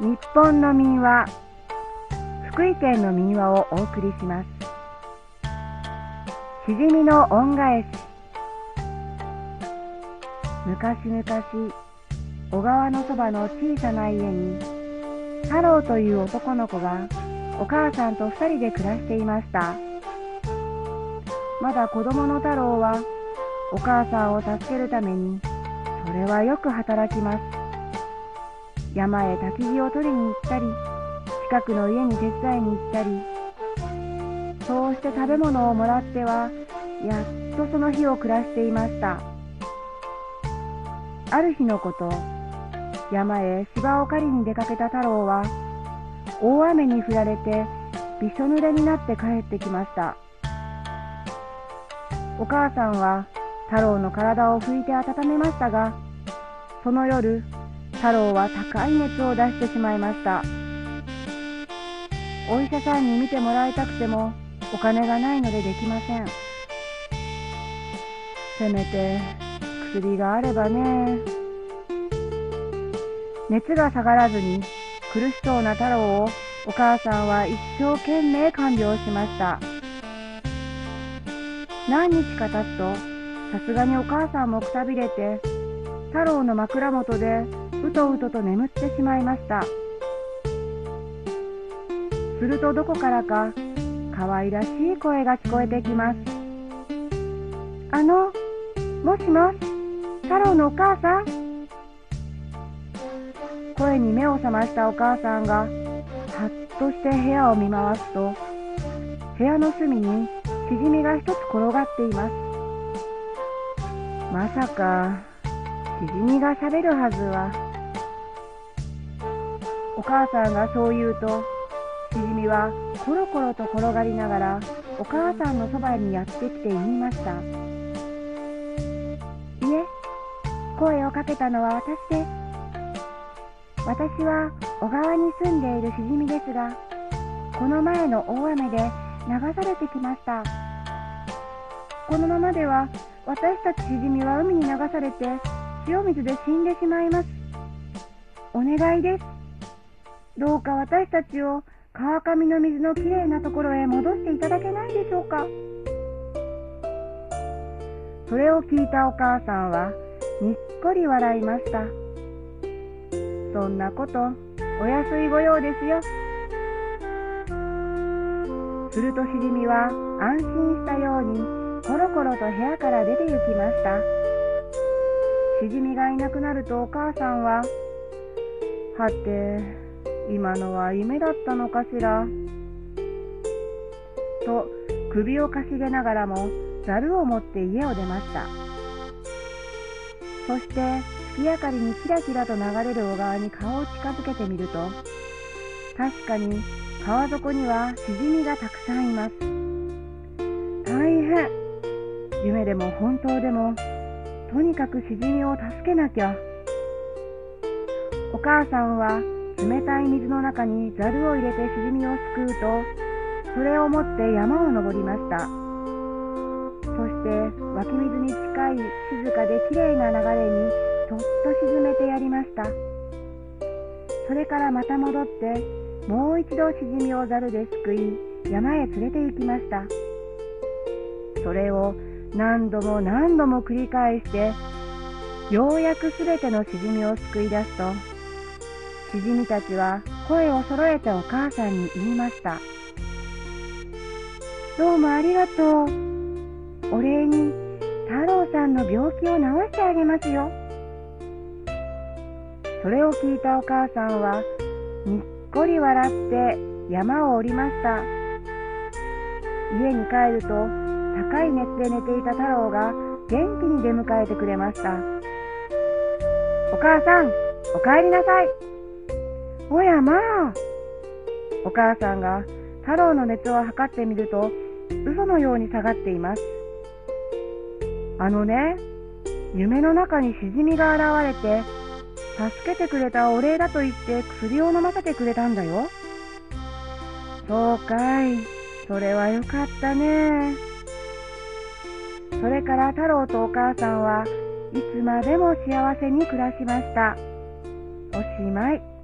日本の民話。福井県の民話をお送りします。しじみの恩返し。昔々小川のそばの小さな家に太郎という男の子がお母さんと二人で暮らしていました。まだ子供の太郎はお母さんを助けるためにそれはよく働きます。山へ焚き木を取りに行ったり近くの家に手伝いに行ったり。そうして食べ物をもらってはやっとその日を暮らしていました。ある日のこと山へ芝を狩りに出かけた太郎は大雨に降られてびしょ濡れになって帰ってきました。お母さんは太郎の体を拭いて温めましたがその夜太郎は高い熱を出してしまいました。お医者さんに診てもらいたくてもお金がないのでできません。せめて薬があればね。熱が下がらずに苦しそうな太郎をお母さんは一生懸命看病しました。何日か経つとさすがにお母さんもくたびれて太郎の枕元でうとうとと眠ってしまいました。するとどこからか可愛らしい声が聞こえてきます。あのもしもし太郎のお母さん？声に目を覚ましたお母さんがはっとして部屋を見回すと部屋の隅にしじみが一つ転がっています。まさかしじみがしゃべるはずはお母さんがそう言うとしじみはコロコロと転がりながらお母さんのそばにやってきて言いました。いえ声をかけたのは私です。私は小川に住んでいるしじみですがこの前の大雨で流されてきました。このままでは私たちしじみは海に流されて塩水で死んでしまいます。お願いです。どうか私たちを川上の水のきれいなところへ戻していただけないでしょうか。それを聞いたお母さんはにっこり笑いました。そんなことお安いご用ですよ。するとしじみは安心したようにコロコロと部屋から出て行きました。しじみがいなくなるとお母さんは「はて今のは夢だったのかしら？と首をかしげながらもざるを持って家を出ました。そして月明かりにキラキラと流れる小川に顔を近づけてみると確かに川底にはしじみがたくさんいます。大変！夢でも本当でもとにかくしじみを助けなきゃ。お母さんは冷たい水の中にざるを入れてしじみをすくうとそれを持って山を登りました。そして湧き水に近い静かできれいな流れにそっと沈めてやりました。それからまた戻ってもう一度しじみをざるですくい山へ連れて行きました。それを何度も何度も繰り返してようやくすべてのしじみをすくい出すとしじみたちは声を揃えてお母さんに言いました。どうもありがとう。お礼に太郎さんの病気を治してあげますよ。それを聞いたお母さんはにっこり笑って山を降りました。家に帰ると高い熱で寝ていた太郎が元気に出迎えてくれました。お母さん、お帰りなさい。おやまあ。お母さんが太郎の熱を測ってみると嘘のように下がっています。あのね夢の中にしじみが現れて助けてくれたお礼だと言って薬を飲ませてくれたんだよ。そうかい。それはよかったね。それから太郎とお母さんはいつまでも幸せに暮らしました。おしまい。